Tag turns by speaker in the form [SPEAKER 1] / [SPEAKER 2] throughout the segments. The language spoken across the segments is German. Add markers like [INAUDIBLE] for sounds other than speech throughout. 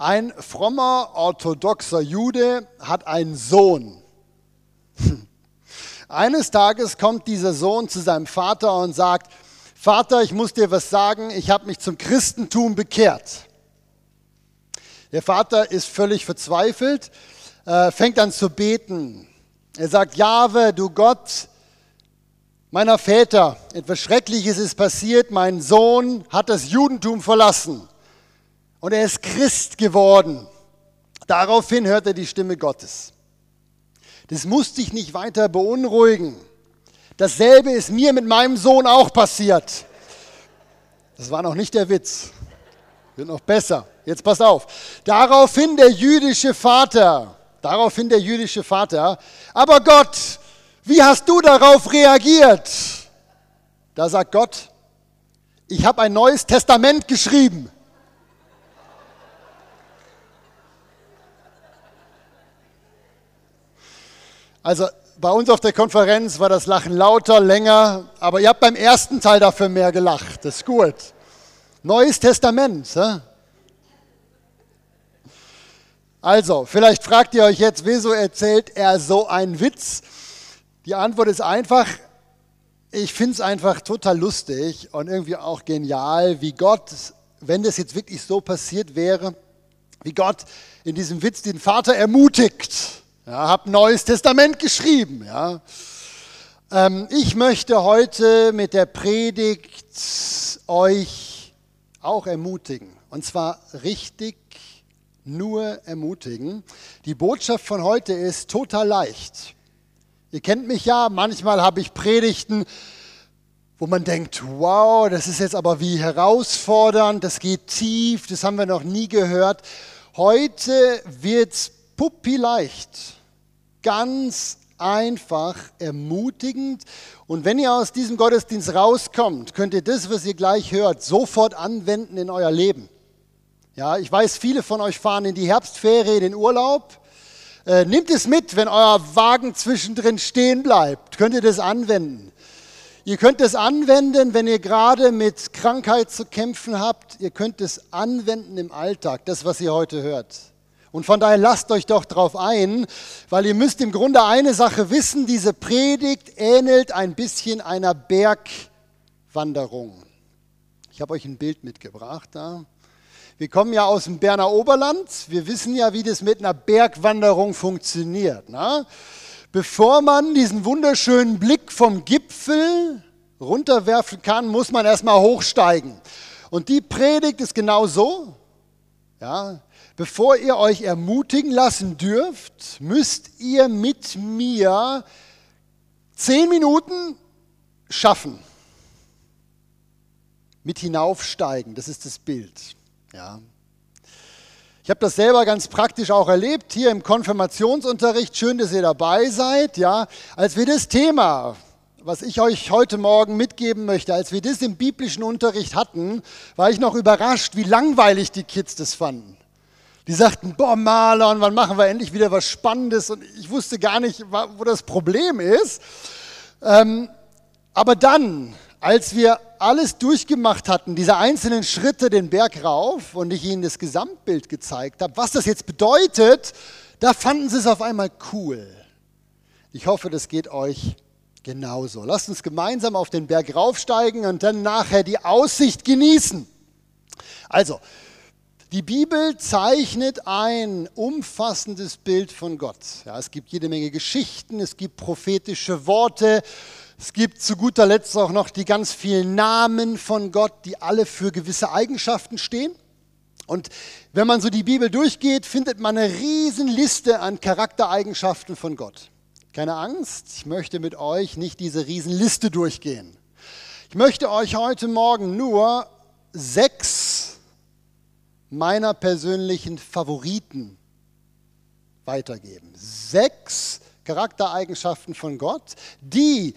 [SPEAKER 1] Ein frommer orthodoxer Jude hat einen Sohn. [LAUGHS] Eines Tages kommt dieser Sohn zu seinem Vater und sagt, Vater, ich muss dir was sagen, ich habe mich zum Christentum bekehrt. Der Vater ist völlig verzweifelt, äh, fängt an zu beten. Er sagt, Jahwe, du Gott meiner Väter, etwas Schreckliches ist passiert, mein Sohn hat das Judentum verlassen und er ist Christ geworden. Daraufhin hört er die Stimme Gottes. Das muss dich nicht weiter beunruhigen. Dasselbe ist mir mit meinem Sohn auch passiert. Das war noch nicht der Witz. Wird noch besser. Jetzt pass auf. Daraufhin der jüdische Vater, daraufhin der jüdische Vater, aber Gott, wie hast du darauf reagiert? Da sagt Gott, ich habe ein neues Testament geschrieben. Also bei uns auf der Konferenz war das Lachen lauter, länger, aber ihr habt beim ersten Teil dafür mehr gelacht. Das ist gut. Neues Testament. Ja? Also, vielleicht fragt ihr euch jetzt, wieso erzählt er so einen Witz? Die Antwort ist einfach, ich finde es einfach total lustig und irgendwie auch genial, wie Gott, wenn das jetzt wirklich so passiert wäre, wie Gott in diesem Witz den Vater ermutigt. Ja, hab ein neues Testament geschrieben. Ja. Ähm, ich möchte heute mit der Predigt euch auch ermutigen. Und zwar richtig nur ermutigen. Die Botschaft von heute ist total leicht. Ihr kennt mich ja, manchmal habe ich Predigten, wo man denkt, wow, das ist jetzt aber wie herausfordernd, das geht tief, das haben wir noch nie gehört. Heute wird es puppi leicht, ganz einfach, ermutigend. Und wenn ihr aus diesem Gottesdienst rauskommt, könnt ihr das, was ihr gleich hört, sofort anwenden in euer Leben. Ja, ich weiß, viele von euch fahren in die Herbstferien, in den Urlaub. Äh, nehmt es mit, wenn euer Wagen zwischendrin stehen bleibt. Könnt ihr das anwenden? Ihr könnt es anwenden, wenn ihr gerade mit Krankheit zu kämpfen habt. Ihr könnt es anwenden im Alltag, das, was ihr heute hört. Und von daher lasst euch doch darauf ein, weil ihr müsst im Grunde eine Sache wissen, diese Predigt ähnelt ein bisschen einer Bergwanderung. Ich habe euch ein Bild mitgebracht da. Wir kommen ja aus dem Berner Oberland. Wir wissen ja, wie das mit einer Bergwanderung funktioniert. Ne? Bevor man diesen wunderschönen Blick vom Gipfel runterwerfen kann, muss man erstmal hochsteigen. Und die Predigt ist genau so. Ja, bevor ihr euch ermutigen lassen dürft, müsst ihr mit mir zehn Minuten schaffen. Mit hinaufsteigen, das ist das Bild. Ja. Ich habe das selber ganz praktisch auch erlebt hier im Konfirmationsunterricht. Schön, dass ihr dabei seid. Ja, als wir das Thema, was ich euch heute Morgen mitgeben möchte, als wir das im biblischen Unterricht hatten, war ich noch überrascht, wie langweilig die Kids das fanden. Die sagten, boah Marlon, wann machen wir endlich wieder was Spannendes? Und ich wusste gar nicht, wo das Problem ist. Ähm, aber dann als wir alles durchgemacht hatten, diese einzelnen Schritte den Berg rauf und ich ihnen das Gesamtbild gezeigt habe, was das jetzt bedeutet, da fanden sie es auf einmal cool. Ich hoffe, das geht euch genauso. Lasst uns gemeinsam auf den Berg raufsteigen und dann nachher die Aussicht genießen. Also, die Bibel zeichnet ein umfassendes Bild von Gott. Ja, es gibt jede Menge Geschichten, es gibt prophetische Worte, es gibt zu guter Letzt auch noch die ganz vielen Namen von Gott, die alle für gewisse Eigenschaften stehen. Und wenn man so die Bibel durchgeht, findet man eine Riesenliste an Charaktereigenschaften von Gott. Keine Angst, ich möchte mit euch nicht diese Riesenliste durchgehen. Ich möchte euch heute Morgen nur sechs meiner persönlichen Favoriten weitergeben. Sechs Charaktereigenschaften von Gott, die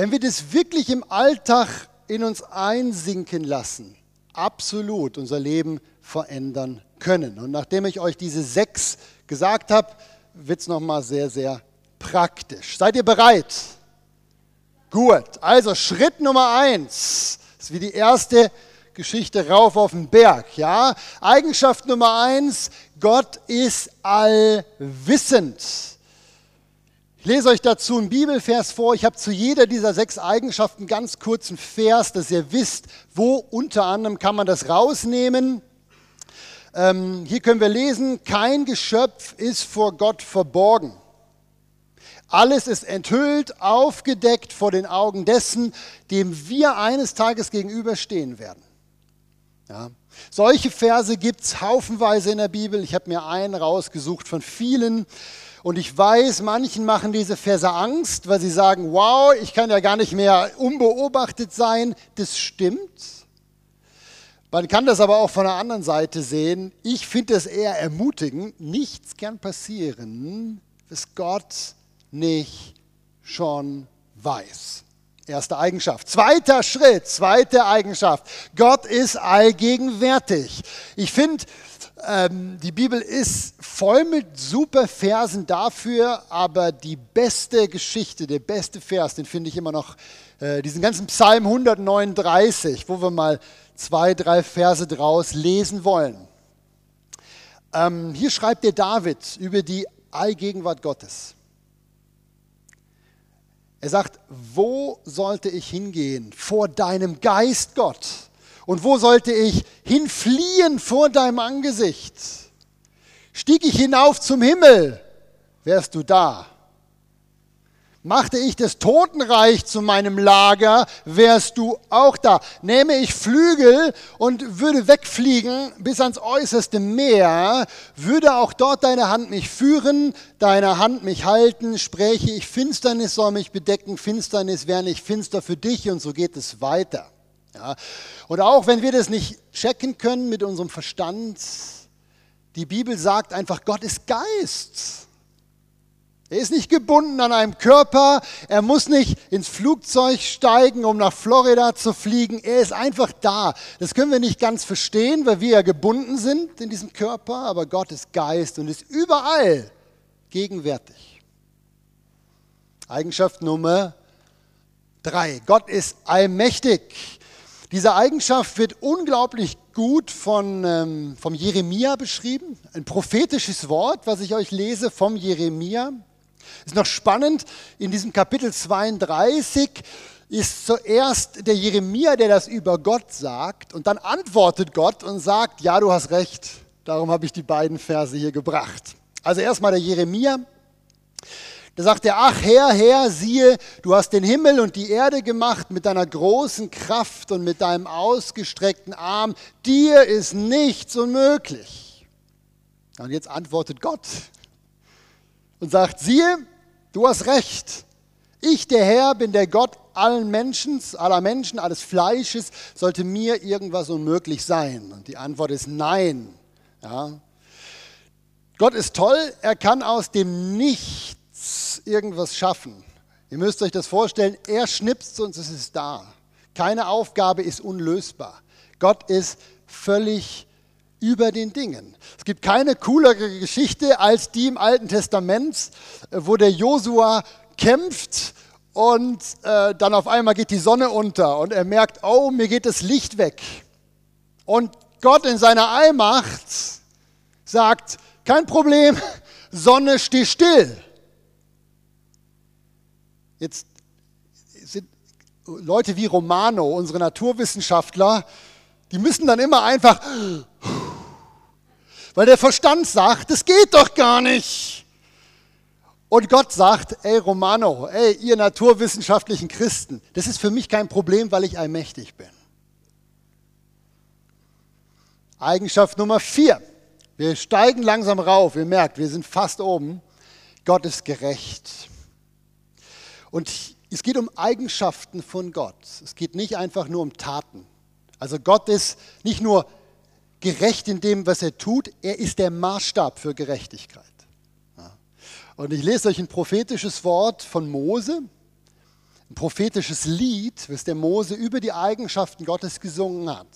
[SPEAKER 1] wenn wir das wirklich im Alltag in uns einsinken lassen, absolut unser Leben verändern können. Und nachdem ich euch diese sechs gesagt habe, wird es nochmal sehr, sehr praktisch. Seid ihr bereit? Gut, also Schritt Nummer eins, das ist wie die erste Geschichte rauf auf den Berg. Ja? Eigenschaft Nummer eins, Gott ist allwissend. Ich lese euch dazu einen Bibelvers vor. Ich habe zu jeder dieser sechs Eigenschaften ganz kurzen Vers, dass ihr wisst, wo unter anderem kann man das rausnehmen. Ähm, hier können wir lesen, kein Geschöpf ist vor Gott verborgen. Alles ist enthüllt, aufgedeckt vor den Augen dessen, dem wir eines Tages gegenüberstehen werden. Ja. Solche Verse gibt es haufenweise in der Bibel. Ich habe mir einen rausgesucht von vielen. Und ich weiß, manchen machen diese Verse Angst, weil sie sagen, wow, ich kann ja gar nicht mehr unbeobachtet sein. Das stimmt. Man kann das aber auch von der anderen Seite sehen. Ich finde es eher ermutigend. Nichts kann passieren, was Gott nicht schon weiß. Erste Eigenschaft. Zweiter Schritt, zweite Eigenschaft. Gott ist allgegenwärtig. Ich finde, ähm, die Bibel ist voll mit super Versen dafür, aber die beste Geschichte, der beste Vers, den finde ich immer noch, äh, diesen ganzen Psalm 139, wo wir mal zwei, drei Verse draus lesen wollen. Ähm, hier schreibt der David über die Allgegenwart Gottes. Er sagt, wo sollte ich hingehen vor deinem Geist, Gott? Und wo sollte ich hinfliehen vor deinem Angesicht? Stieg ich hinauf zum Himmel, wärst du da. Machte ich das Totenreich zu meinem Lager, wärst du auch da. Nähme ich Flügel und würde wegfliegen bis ans äußerste Meer, würde auch dort deine Hand mich führen, deine Hand mich halten, spräche ich, Finsternis soll mich bedecken, Finsternis wäre nicht finster für dich und so geht es weiter. Ja. Und auch wenn wir das nicht checken können mit unserem Verstand, die Bibel sagt einfach, Gott ist Geist. Er ist nicht gebunden an einem Körper. Er muss nicht ins Flugzeug steigen, um nach Florida zu fliegen. Er ist einfach da. Das können wir nicht ganz verstehen, weil wir ja gebunden sind in diesem Körper. Aber Gott ist Geist und ist überall gegenwärtig. Eigenschaft Nummer drei. Gott ist allmächtig. Diese Eigenschaft wird unglaublich gut von, ähm, vom Jeremia beschrieben. Ein prophetisches Wort, was ich euch lese vom Jeremia. Ist noch spannend, in diesem Kapitel 32 ist zuerst der Jeremia, der das über Gott sagt, und dann antwortet Gott und sagt, ja, du hast recht, darum habe ich die beiden Verse hier gebracht. Also erstmal der Jeremia, da sagt er, ach Herr, Herr, siehe, du hast den Himmel und die Erde gemacht mit deiner großen Kraft und mit deinem ausgestreckten Arm, dir ist nichts unmöglich. Und jetzt antwortet Gott, und sagt, siehe, du hast recht. Ich, der Herr, bin der Gott allen Menschen, aller Menschen, alles Fleisches. Sollte mir irgendwas unmöglich sein? Und die Antwort ist nein. Ja. Gott ist toll, er kann aus dem Nichts irgendwas schaffen. Ihr müsst euch das vorstellen, er schnipst und es ist da. Keine Aufgabe ist unlösbar. Gott ist völlig über den Dingen. Es gibt keine coolere Geschichte als die im Alten Testament, äh, wo der Josua kämpft und äh, dann auf einmal geht die Sonne unter und er merkt, oh, mir geht das Licht weg. Und Gott in seiner Allmacht sagt, kein Problem, [LAUGHS] Sonne, steh still. Jetzt sind Leute wie Romano, unsere Naturwissenschaftler, die müssen dann immer einfach weil der Verstand sagt, das geht doch gar nicht. Und Gott sagt, ey Romano, ey ihr naturwissenschaftlichen Christen, das ist für mich kein Problem, weil ich allmächtig bin. Eigenschaft Nummer vier. Wir steigen langsam rauf. Ihr merkt, wir sind fast oben. Gott ist gerecht. Und es geht um Eigenschaften von Gott. Es geht nicht einfach nur um Taten. Also Gott ist nicht nur gerecht in dem, was er tut. Er ist der Maßstab für Gerechtigkeit. Und ich lese euch ein prophetisches Wort von Mose, ein prophetisches Lied, was der Mose über die Eigenschaften Gottes gesungen hat.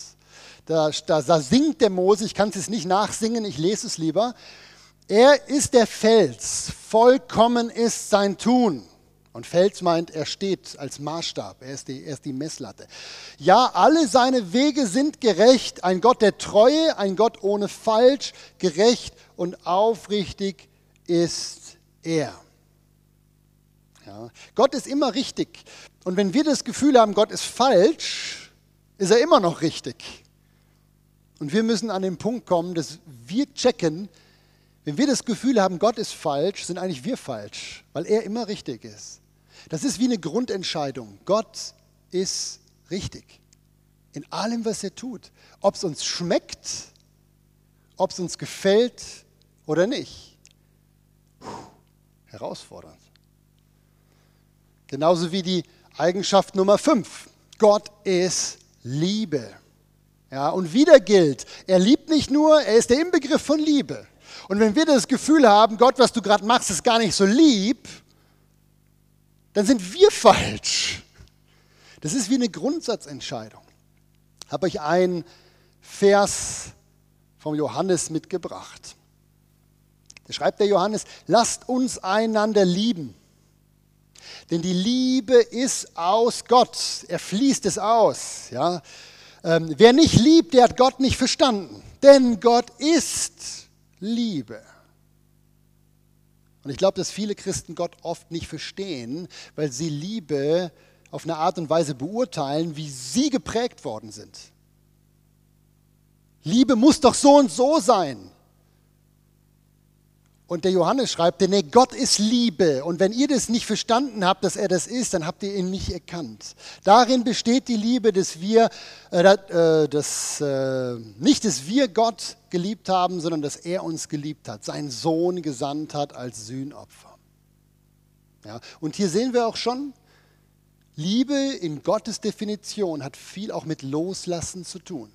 [SPEAKER 1] Da, da, da singt der Mose, ich kann es jetzt nicht nachsingen, ich lese es lieber. Er ist der Fels, vollkommen ist sein Tun. Und Fels meint, er steht als Maßstab, er ist, die, er ist die Messlatte. Ja, alle seine Wege sind gerecht, ein Gott der Treue, ein Gott ohne Falsch, gerecht und aufrichtig ist er. Ja, Gott ist immer richtig. Und wenn wir das Gefühl haben, Gott ist falsch, ist er immer noch richtig. Und wir müssen an den Punkt kommen, dass wir checken, wenn wir das Gefühl haben, Gott ist falsch, sind eigentlich wir falsch, weil er immer richtig ist. Das ist wie eine Grundentscheidung. Gott ist richtig. In allem, was er tut. Ob es uns schmeckt, ob es uns gefällt oder nicht. Puh, herausfordernd. Genauso wie die Eigenschaft Nummer 5. Gott ist Liebe. Ja, und wieder gilt, er liebt nicht nur, er ist der Inbegriff von Liebe. Und wenn wir das Gefühl haben, Gott, was du gerade machst, ist gar nicht so lieb, dann sind wir falsch. Das ist wie eine Grundsatzentscheidung. Ich habe euch einen Vers vom Johannes mitgebracht. Da schreibt der Johannes, lasst uns einander lieben. Denn die Liebe ist aus Gott. Er fließt es aus. Ja? Ähm, wer nicht liebt, der hat Gott nicht verstanden. Denn Gott ist Liebe. Und ich glaube, dass viele Christen Gott oft nicht verstehen, weil sie Liebe auf eine Art und Weise beurteilen, wie sie geprägt worden sind. Liebe muss doch so und so sein. Und der Johannes schreibt, nee, Gott ist Liebe. Und wenn ihr das nicht verstanden habt, dass er das ist, dann habt ihr ihn nicht erkannt. Darin besteht die Liebe, dass wir, äh, äh, dass, äh, nicht, dass wir Gott geliebt haben, sondern dass er uns geliebt hat, seinen Sohn gesandt hat als Sühnopfer. Ja, und hier sehen wir auch schon, Liebe in Gottes Definition hat viel auch mit Loslassen zu tun.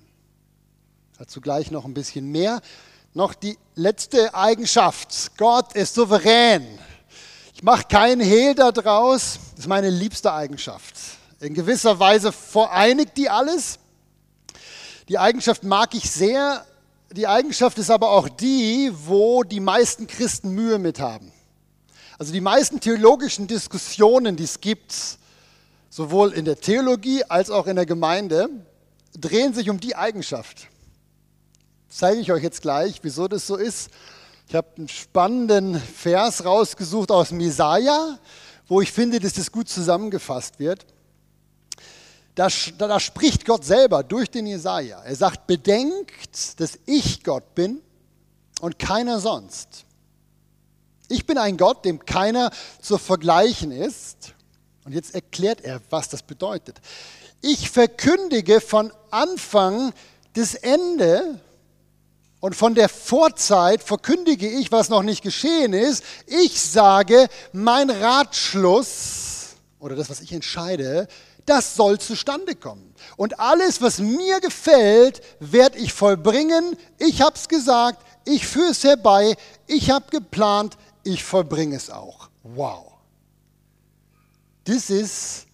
[SPEAKER 1] Dazu gleich noch ein bisschen mehr noch die letzte Eigenschaft. Gott ist souverän. Ich mache keinen Hehl daraus. Das ist meine liebste Eigenschaft. In gewisser Weise vereinigt die alles. Die Eigenschaft mag ich sehr. Die Eigenschaft ist aber auch die, wo die meisten Christen Mühe mit haben. Also die meisten theologischen Diskussionen, die es gibt, sowohl in der Theologie als auch in der Gemeinde, drehen sich um die Eigenschaft zeige ich euch jetzt gleich, wieso das so ist. Ich habe einen spannenden Vers rausgesucht aus Misaja, wo ich finde, dass das gut zusammengefasst wird. Da, da, da spricht Gott selber durch den Jesaja. Er sagt: Bedenkt, dass ich Gott bin und keiner sonst. Ich bin ein Gott, dem keiner zu vergleichen ist. Und jetzt erklärt er, was das bedeutet. Ich verkündige von Anfang das Ende und von der Vorzeit verkündige ich, was noch nicht geschehen ist. Ich sage, mein Ratschluss oder das, was ich entscheide, das soll zustande kommen. Und alles, was mir gefällt, werde ich vollbringen. Ich habe es gesagt, ich führe es herbei, ich habe geplant, ich vollbringe es auch. Wow. Das ist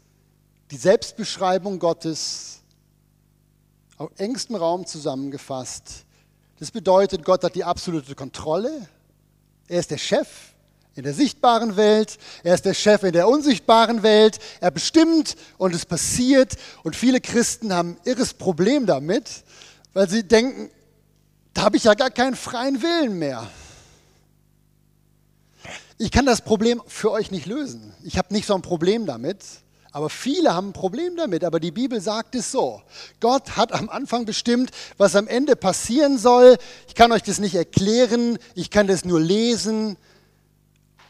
[SPEAKER 1] die Selbstbeschreibung Gottes auf engstem Raum zusammengefasst das bedeutet, Gott hat die absolute Kontrolle. Er ist der Chef in der sichtbaren Welt, er ist der Chef in der unsichtbaren Welt, er bestimmt und es passiert. Und viele Christen haben ein irres Problem damit, weil sie denken, da habe ich ja gar keinen freien Willen mehr. Ich kann das Problem für euch nicht lösen. Ich habe nicht so ein Problem damit. Aber viele haben ein Problem damit, aber die Bibel sagt es so. Gott hat am Anfang bestimmt, was am Ende passieren soll. Ich kann euch das nicht erklären, ich kann das nur lesen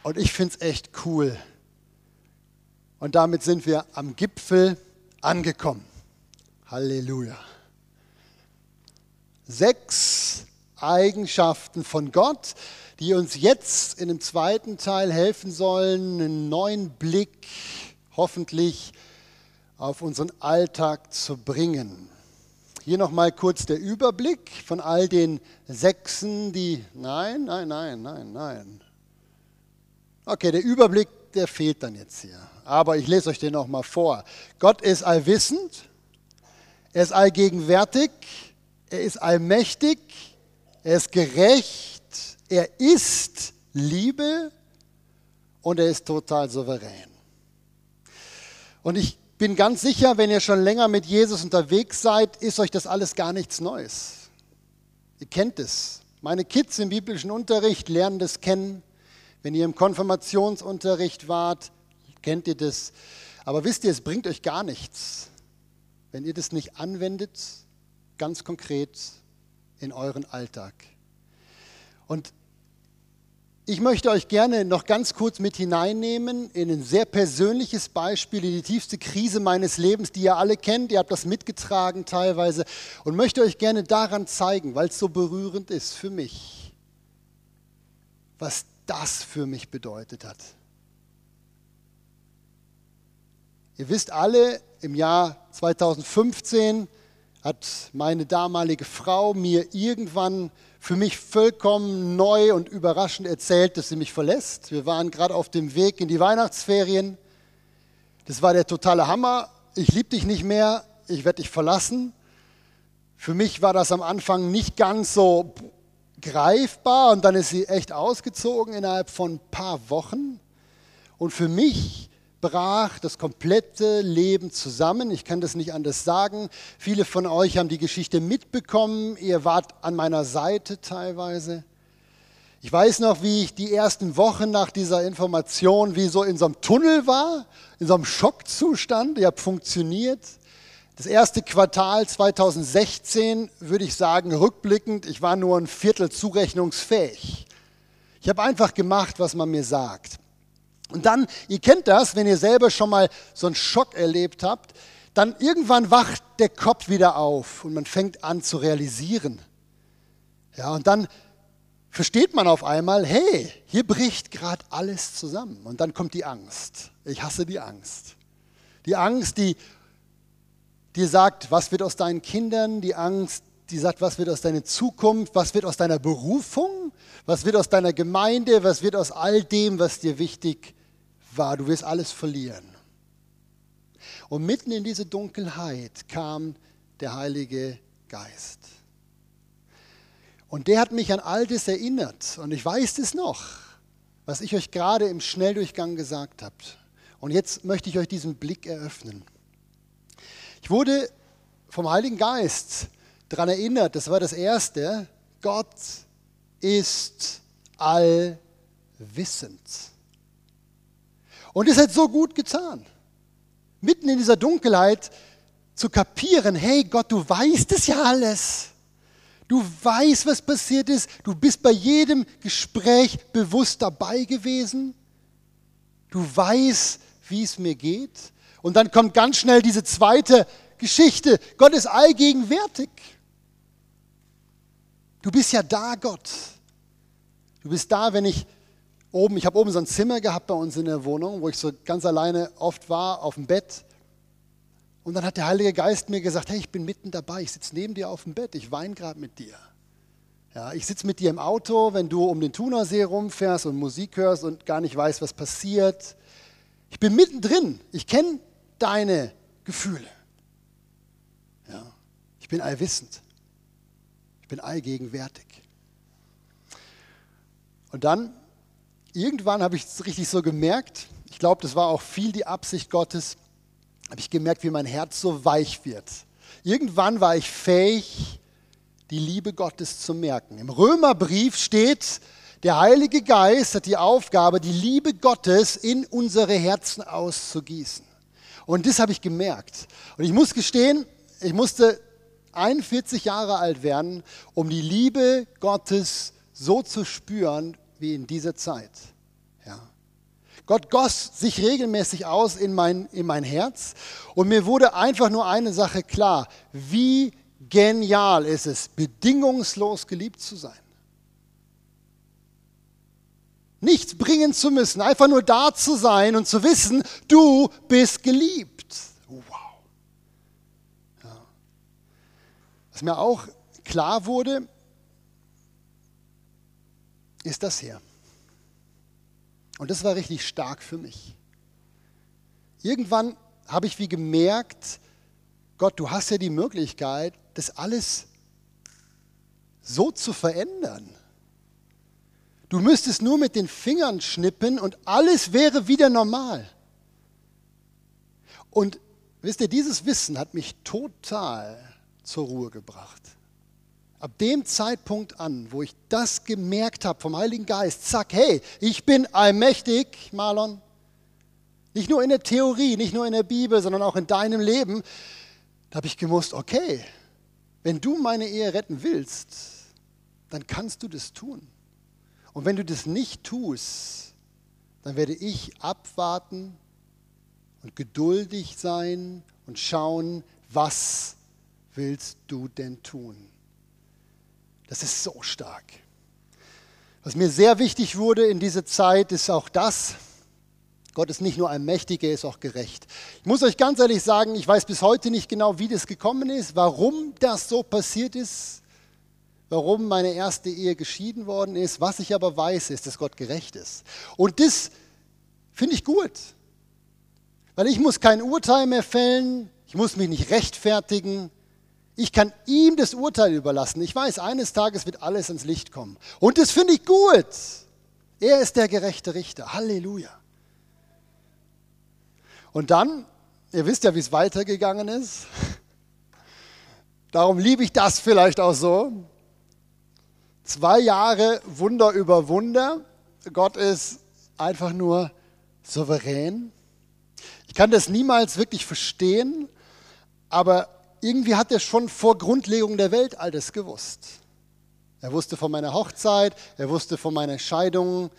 [SPEAKER 1] und ich finde es echt cool. Und damit sind wir am Gipfel angekommen. Halleluja. Sechs Eigenschaften von Gott, die uns jetzt in dem zweiten Teil helfen sollen, einen neuen Blick hoffentlich auf unseren Alltag zu bringen. Hier nochmal kurz der Überblick von all den Sechsen, die... Nein, nein, nein, nein, nein. Okay, der Überblick, der fehlt dann jetzt hier. Aber ich lese euch den nochmal vor. Gott ist allwissend, er ist allgegenwärtig, er ist allmächtig, er ist gerecht, er ist Liebe und er ist total souverän. Und ich bin ganz sicher, wenn ihr schon länger mit Jesus unterwegs seid, ist euch das alles gar nichts Neues. Ihr kennt es. Meine Kids im biblischen Unterricht lernen das kennen. Wenn ihr im Konfirmationsunterricht wart, kennt ihr das. Aber wisst ihr, es bringt euch gar nichts, wenn ihr das nicht anwendet, ganz konkret in euren Alltag. Und ich möchte euch gerne noch ganz kurz mit hineinnehmen in ein sehr persönliches Beispiel, in die tiefste Krise meines Lebens, die ihr alle kennt. Ihr habt das mitgetragen teilweise und möchte euch gerne daran zeigen, weil es so berührend ist für mich, was das für mich bedeutet hat. Ihr wisst alle, im Jahr 2015 hat meine damalige Frau mir irgendwann für mich vollkommen neu und überraschend erzählt, dass sie mich verlässt. Wir waren gerade auf dem Weg in die Weihnachtsferien. Das war der totale Hammer. Ich liebe dich nicht mehr, ich werde dich verlassen. Für mich war das am Anfang nicht ganz so greifbar und dann ist sie echt ausgezogen innerhalb von ein paar Wochen. Und für mich brach das komplette Leben zusammen. Ich kann das nicht anders sagen. Viele von euch haben die Geschichte mitbekommen. Ihr wart an meiner Seite teilweise. Ich weiß noch, wie ich die ersten Wochen nach dieser Information wie so in so einem Tunnel war, in so einem Schockzustand. Ihr habt funktioniert. Das erste Quartal 2016 würde ich sagen, rückblickend, ich war nur ein Viertel zurechnungsfähig. Ich habe einfach gemacht, was man mir sagt. Und dann, ihr kennt das, wenn ihr selber schon mal so einen Schock erlebt habt, dann irgendwann wacht der Kopf wieder auf und man fängt an zu realisieren. Ja, und dann versteht man auf einmal, hey, hier bricht gerade alles zusammen. Und dann kommt die Angst. Ich hasse die Angst. Die Angst, die dir sagt, was wird aus deinen Kindern, die Angst, die sagt, was wird aus deiner Zukunft, was wird aus deiner Berufung, was wird aus deiner Gemeinde, was wird aus all dem, was dir wichtig war. Du wirst alles verlieren. Und mitten in diese Dunkelheit kam der Heilige Geist. Und der hat mich an all das erinnert. Und ich weiß es noch, was ich euch gerade im Schnelldurchgang gesagt habe. Und jetzt möchte ich euch diesen Blick eröffnen. Ich wurde vom Heiligen Geist daran erinnert, das war das Erste, Gott ist allwissend. Und es hat so gut getan, mitten in dieser Dunkelheit zu kapieren, hey Gott, du weißt es ja alles. Du weißt, was passiert ist. Du bist bei jedem Gespräch bewusst dabei gewesen. Du weißt, wie es mir geht. Und dann kommt ganz schnell diese zweite Geschichte. Gott ist allgegenwärtig. Du bist ja da, Gott. Du bist da, wenn ich oben, ich habe oben so ein Zimmer gehabt bei uns in der Wohnung, wo ich so ganz alleine oft war, auf dem Bett. Und dann hat der Heilige Geist mir gesagt, hey, ich bin mitten dabei, ich sitze neben dir auf dem Bett, ich weine gerade mit dir. Ja, ich sitze mit dir im Auto, wenn du um den Thunersee rumfährst und Musik hörst und gar nicht weißt, was passiert. Ich bin mittendrin, ich kenne deine Gefühle. Ja, ich bin allwissend, ich bin allgegenwärtig. Und dann irgendwann habe ich es richtig so gemerkt, ich glaube, das war auch viel die Absicht Gottes, habe ich gemerkt, wie mein Herz so weich wird. Irgendwann war ich fähig, die Liebe Gottes zu merken. Im Römerbrief steht, der Heilige Geist hat die Aufgabe, die Liebe Gottes in unsere Herzen auszugießen. Und das habe ich gemerkt. Und ich muss gestehen, ich musste 41 Jahre alt werden, um die Liebe Gottes so zu spüren, wie in dieser Zeit. Ja. Gott goss sich regelmäßig aus in mein, in mein Herz und mir wurde einfach nur eine Sache klar, wie genial ist es, bedingungslos geliebt zu sein. Nichts bringen zu müssen, einfach nur da zu sein und zu wissen, du bist geliebt. Wow. Ja. Was mir auch klar wurde, ist das hier. Und das war richtig stark für mich. Irgendwann habe ich wie gemerkt, Gott, du hast ja die Möglichkeit, das alles so zu verändern. Du müsstest nur mit den Fingern schnippen und alles wäre wieder normal. Und wisst ihr, dieses Wissen hat mich total zur Ruhe gebracht. Ab dem Zeitpunkt an, wo ich das gemerkt habe vom Heiligen Geist, zack, hey, ich bin allmächtig, Marlon. Nicht nur in der Theorie, nicht nur in der Bibel, sondern auch in deinem Leben. Da habe ich gewusst, okay, wenn du meine Ehe retten willst, dann kannst du das tun. Und wenn du das nicht tust, dann werde ich abwarten und geduldig sein und schauen, was willst du denn tun? Das ist so stark. Was mir sehr wichtig wurde in dieser Zeit, ist auch das, Gott ist nicht nur allmächtig, er ist auch gerecht. Ich muss euch ganz ehrlich sagen, ich weiß bis heute nicht genau, wie das gekommen ist, warum das so passiert ist, warum meine erste Ehe geschieden worden ist. Was ich aber weiß, ist, dass Gott gerecht ist. Und das finde ich gut, weil ich muss kein Urteil mehr fällen, ich muss mich nicht rechtfertigen, ich kann ihm das Urteil überlassen. Ich weiß, eines Tages wird alles ins Licht kommen. Und das finde ich gut. Er ist der gerechte Richter. Halleluja. Und dann, ihr wisst ja, wie es weitergegangen ist. Darum liebe ich das vielleicht auch so. Zwei Jahre Wunder über Wunder. Gott ist einfach nur souverän. Ich kann das niemals wirklich verstehen, aber irgendwie hat er schon vor Grundlegung der Welt alles gewusst. Er wusste von meiner Hochzeit, er wusste von meiner Scheidung,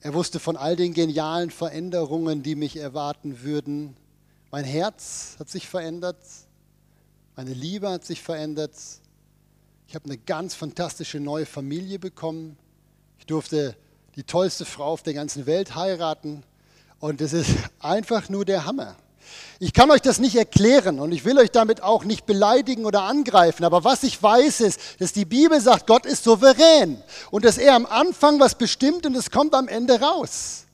[SPEAKER 1] er wusste von all den genialen Veränderungen, die mich erwarten würden. Mein Herz hat sich verändert, meine Liebe hat sich verändert. Ich habe eine ganz fantastische neue Familie bekommen. Ich durfte die tollste Frau auf der ganzen Welt heiraten. Und es ist einfach nur der Hammer. Ich kann euch das nicht erklären und ich will euch damit auch nicht beleidigen oder angreifen, aber was ich weiß ist, dass die Bibel sagt, Gott ist souverän und dass er am Anfang was bestimmt und es kommt am Ende raus.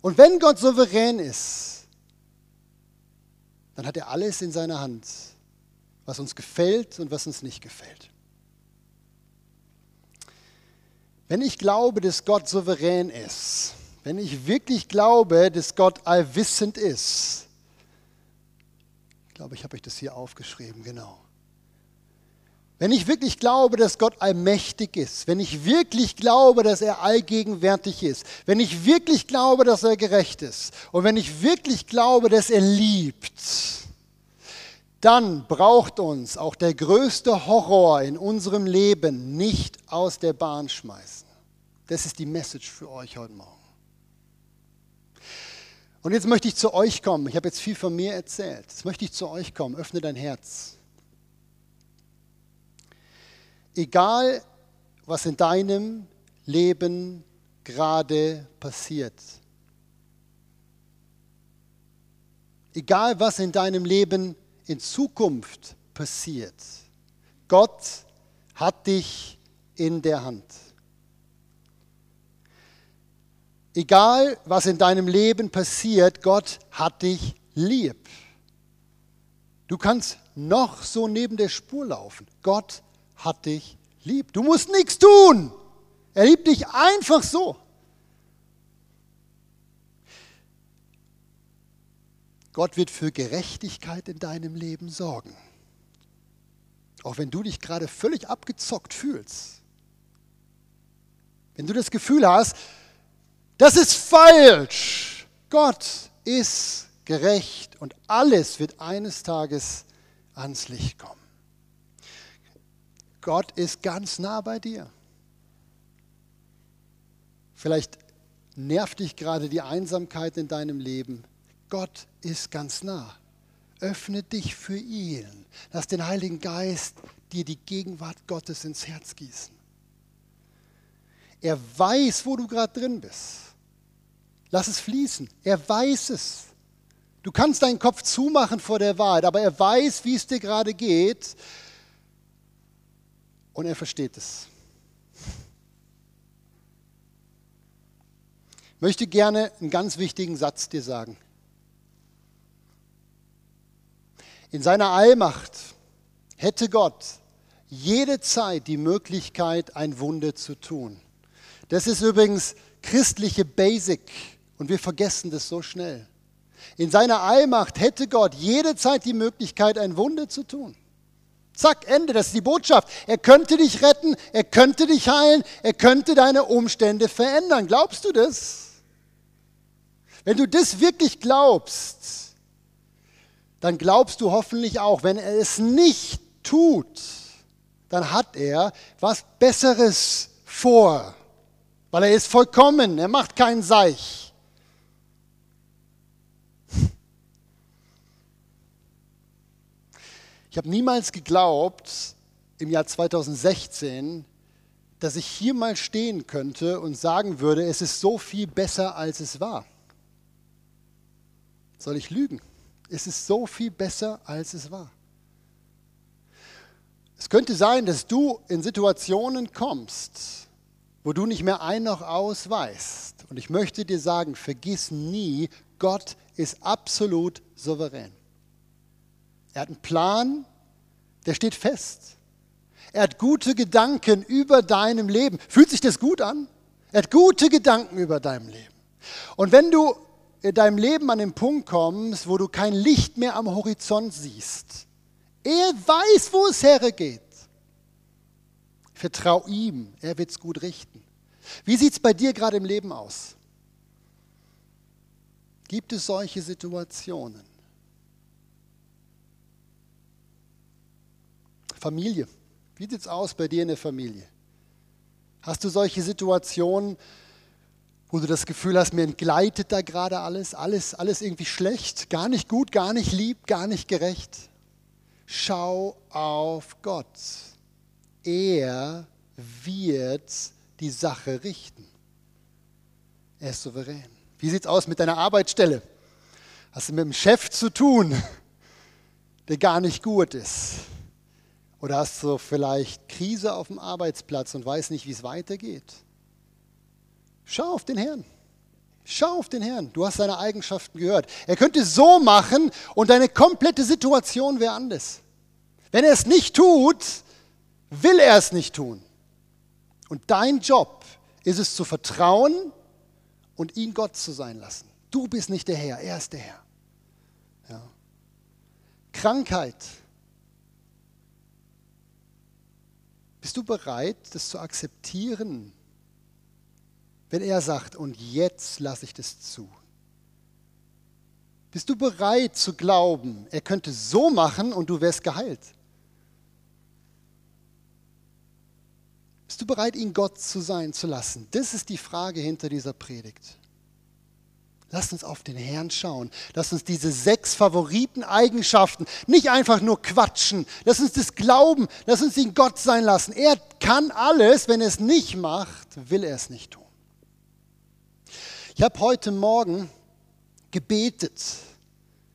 [SPEAKER 1] Und wenn Gott souverän ist, dann hat er alles in seiner Hand, was uns gefällt und was uns nicht gefällt. Wenn ich glaube, dass Gott souverän ist, wenn ich wirklich glaube, dass Gott allwissend ist, ich glaube, ich habe euch das hier aufgeschrieben, genau. Wenn ich wirklich glaube, dass Gott allmächtig ist, wenn ich wirklich glaube, dass er allgegenwärtig ist, wenn ich wirklich glaube, dass er gerecht ist und wenn ich wirklich glaube, dass er liebt, dann braucht uns auch der größte Horror in unserem Leben nicht aus der Bahn schmeißen. Das ist die Message für euch heute Morgen. Und jetzt möchte ich zu euch kommen. Ich habe jetzt viel von mir erzählt. Jetzt möchte ich zu euch kommen. Öffne dein Herz. Egal, was in deinem Leben gerade passiert. Egal, was in deinem Leben in Zukunft passiert. Gott hat dich in der Hand. Egal, was in deinem Leben passiert, Gott hat dich lieb. Du kannst noch so neben der Spur laufen. Gott hat dich lieb. Du musst nichts tun. Er liebt dich einfach so. Gott wird für Gerechtigkeit in deinem Leben sorgen. Auch wenn du dich gerade völlig abgezockt fühlst. Wenn du das Gefühl hast, das ist falsch. Gott ist gerecht und alles wird eines Tages ans Licht kommen. Gott ist ganz nah bei dir. Vielleicht nervt dich gerade die Einsamkeit in deinem Leben. Gott ist ganz nah. Öffne dich für ihn. Lass den Heiligen Geist dir die Gegenwart Gottes ins Herz gießen. Er weiß, wo du gerade drin bist. Lass es fließen. Er weiß es. Du kannst deinen Kopf zumachen vor der Wahrheit, aber er weiß, wie es dir gerade geht und er versteht es. Ich möchte gerne einen ganz wichtigen Satz dir sagen. In seiner Allmacht hätte Gott jede Zeit die Möglichkeit, ein Wunder zu tun. Das ist übrigens christliche Basic Und wir vergessen das so schnell. In seiner Allmacht hätte Gott jederzeit die Möglichkeit, ein Wunder zu tun. Zack, Ende, das ist die Botschaft. Er könnte dich retten, er könnte dich heilen, er könnte deine Umstände verändern. Glaubst du das? Wenn du das wirklich glaubst, dann glaubst du hoffentlich auch, wenn er es nicht tut, dann hat er was Besseres vor, weil er ist vollkommen, er macht keinen Seich. Ich habe niemals geglaubt, im Jahr 2016, dass ich hier mal stehen könnte und sagen würde, es ist so viel besser, als es war. Soll ich lügen? Es ist so viel besser, als es war. Es könnte sein, dass du in Situationen kommst, wo du nicht mehr ein noch aus weißt. Und ich möchte dir sagen, vergiss nie, Gott ist absolut souverän. Er hat einen Plan, der steht fest. Er hat gute Gedanken über deinem Leben. Fühlt sich das gut an? Er hat gute Gedanken über deinem Leben. Und wenn du in deinem Leben an den Punkt kommst, wo du kein Licht mehr am Horizont siehst, er weiß, wo es hergeht. Vertrau ihm, er wird es gut richten. Wie sieht es bei dir gerade im Leben aus? Gibt es solche Situationen? Familie. Wie sieht es aus bei dir in der Familie? Hast du solche Situationen, wo du das Gefühl hast, mir entgleitet da gerade alles, alles, alles irgendwie schlecht, gar nicht gut, gar nicht lieb, gar nicht gerecht? Schau auf Gott. Er wird die Sache richten. Er ist souverän. Wie sieht es aus mit deiner Arbeitsstelle? Hast du mit einem Chef zu tun, [LAUGHS] der gar nicht gut ist? Oder hast du vielleicht Krise auf dem Arbeitsplatz und weißt nicht, wie es weitergeht? Schau auf den Herrn. Schau auf den Herrn. Du hast seine Eigenschaften gehört. Er könnte so machen und deine komplette Situation wäre anders. Wenn er es nicht tut, will er es nicht tun. Und dein Job ist es zu vertrauen und ihn Gott zu sein lassen. Du bist nicht der Herr, er ist der Herr. Ja. Krankheit Bist du bereit, das zu akzeptieren, wenn er sagt, und jetzt lasse ich das zu? Bist du bereit zu glauben, er könnte so machen und du wärst geheilt? Bist du bereit, ihn Gott zu sein zu lassen? Das ist die Frage hinter dieser Predigt. Lasst uns auf den Herrn schauen. Lasst uns diese sechs Favoriten-Eigenschaften nicht einfach nur quatschen. Lass uns das glauben. Lass uns ihn Gott sein lassen. Er kann alles. Wenn er es nicht macht, will er es nicht tun. Ich habe heute Morgen gebetet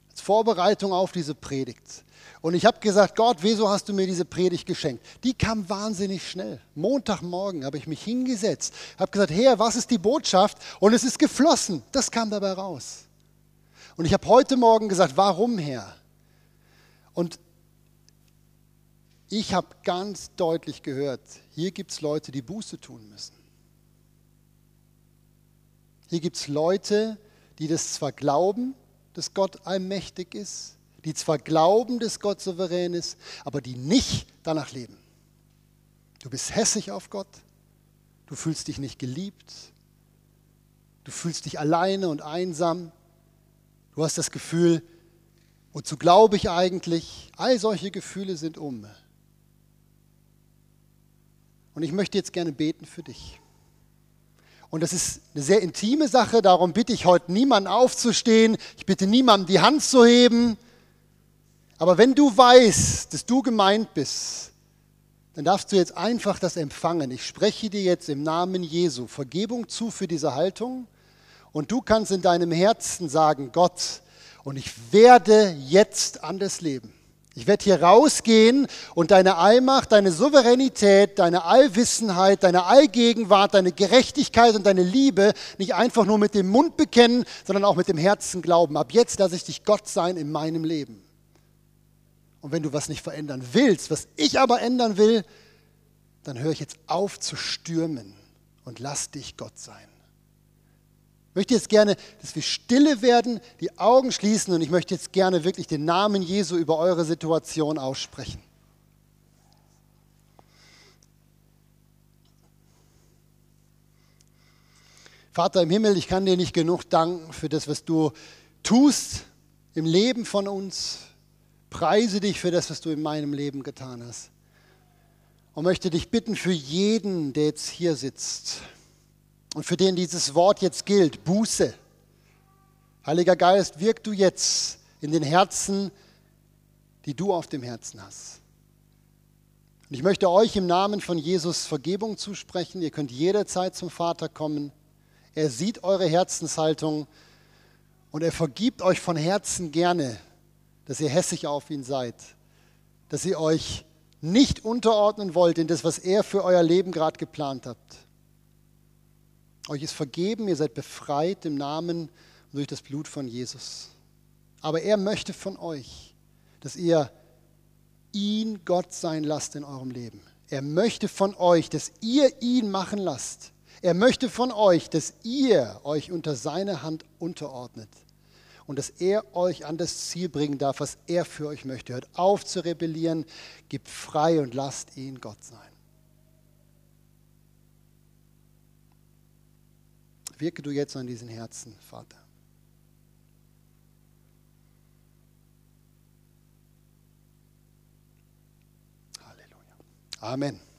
[SPEAKER 1] als Vorbereitung auf diese Predigt. Und ich habe gesagt, Gott, wieso hast du mir diese Predigt geschenkt? Die kam wahnsinnig schnell. Montagmorgen habe ich mich hingesetzt, habe gesagt, Herr, was ist die Botschaft? Und es ist geflossen. Das kam dabei raus. Und ich habe heute Morgen gesagt, warum, Herr? Und ich habe ganz deutlich gehört, hier gibt es Leute, die Buße tun müssen. Hier gibt es Leute, die das zwar glauben, dass Gott allmächtig ist, die zwar glauben, dass Gott souverän ist, aber die nicht danach leben. Du bist hässig auf Gott, du fühlst dich nicht geliebt, du fühlst dich alleine und einsam, du hast das Gefühl, wozu glaube ich eigentlich? All solche Gefühle sind um. Und ich möchte jetzt gerne beten für dich. Und das ist eine sehr intime Sache, darum bitte ich heute niemanden aufzustehen, ich bitte niemanden die Hand zu heben. Aber wenn du weißt, dass du gemeint bist, dann darfst du jetzt einfach das empfangen. Ich spreche dir jetzt im Namen Jesu Vergebung zu für diese Haltung. Und du kannst in deinem Herzen sagen, Gott, und ich werde jetzt anders leben. Ich werde hier rausgehen und deine Allmacht, deine Souveränität, deine Allwissenheit, deine Allgegenwart, deine Gerechtigkeit und deine Liebe nicht einfach nur mit dem Mund bekennen, sondern auch mit dem Herzen glauben. Ab jetzt lasse ich dich Gott sein in meinem Leben. Und wenn du was nicht verändern willst, was ich aber ändern will, dann höre ich jetzt auf zu stürmen und lass dich Gott sein. Ich möchte jetzt gerne, dass wir stille werden, die Augen schließen und ich möchte jetzt gerne wirklich den Namen Jesu über eure Situation aussprechen. Vater im Himmel, ich kann dir nicht genug danken für das, was du tust im Leben von uns. Preise dich für das, was du in meinem Leben getan hast. Und möchte dich bitten für jeden, der jetzt hier sitzt und für den dieses Wort jetzt gilt, Buße. Heiliger Geist, wirk du jetzt in den Herzen, die du auf dem Herzen hast. Und ich möchte euch im Namen von Jesus Vergebung zusprechen. Ihr könnt jederzeit zum Vater kommen. Er sieht eure Herzenshaltung und er vergibt euch von Herzen gerne, dass ihr hässlich auf ihn seid, dass ihr euch nicht unterordnen wollt in das, was er für euer Leben gerade geplant habt. Euch ist vergeben, ihr seid befreit im Namen und durch das Blut von Jesus. Aber er möchte von euch, dass ihr ihn Gott sein lasst in eurem Leben. Er möchte von euch, dass ihr ihn machen lasst. Er möchte von euch, dass ihr euch unter seine Hand unterordnet und dass er euch an das Ziel bringen darf, was er für euch möchte. Hört auf zu rebellieren, gebt frei und lasst ihn Gott sein. Wirke du jetzt an diesen Herzen, Vater. Halleluja. Amen.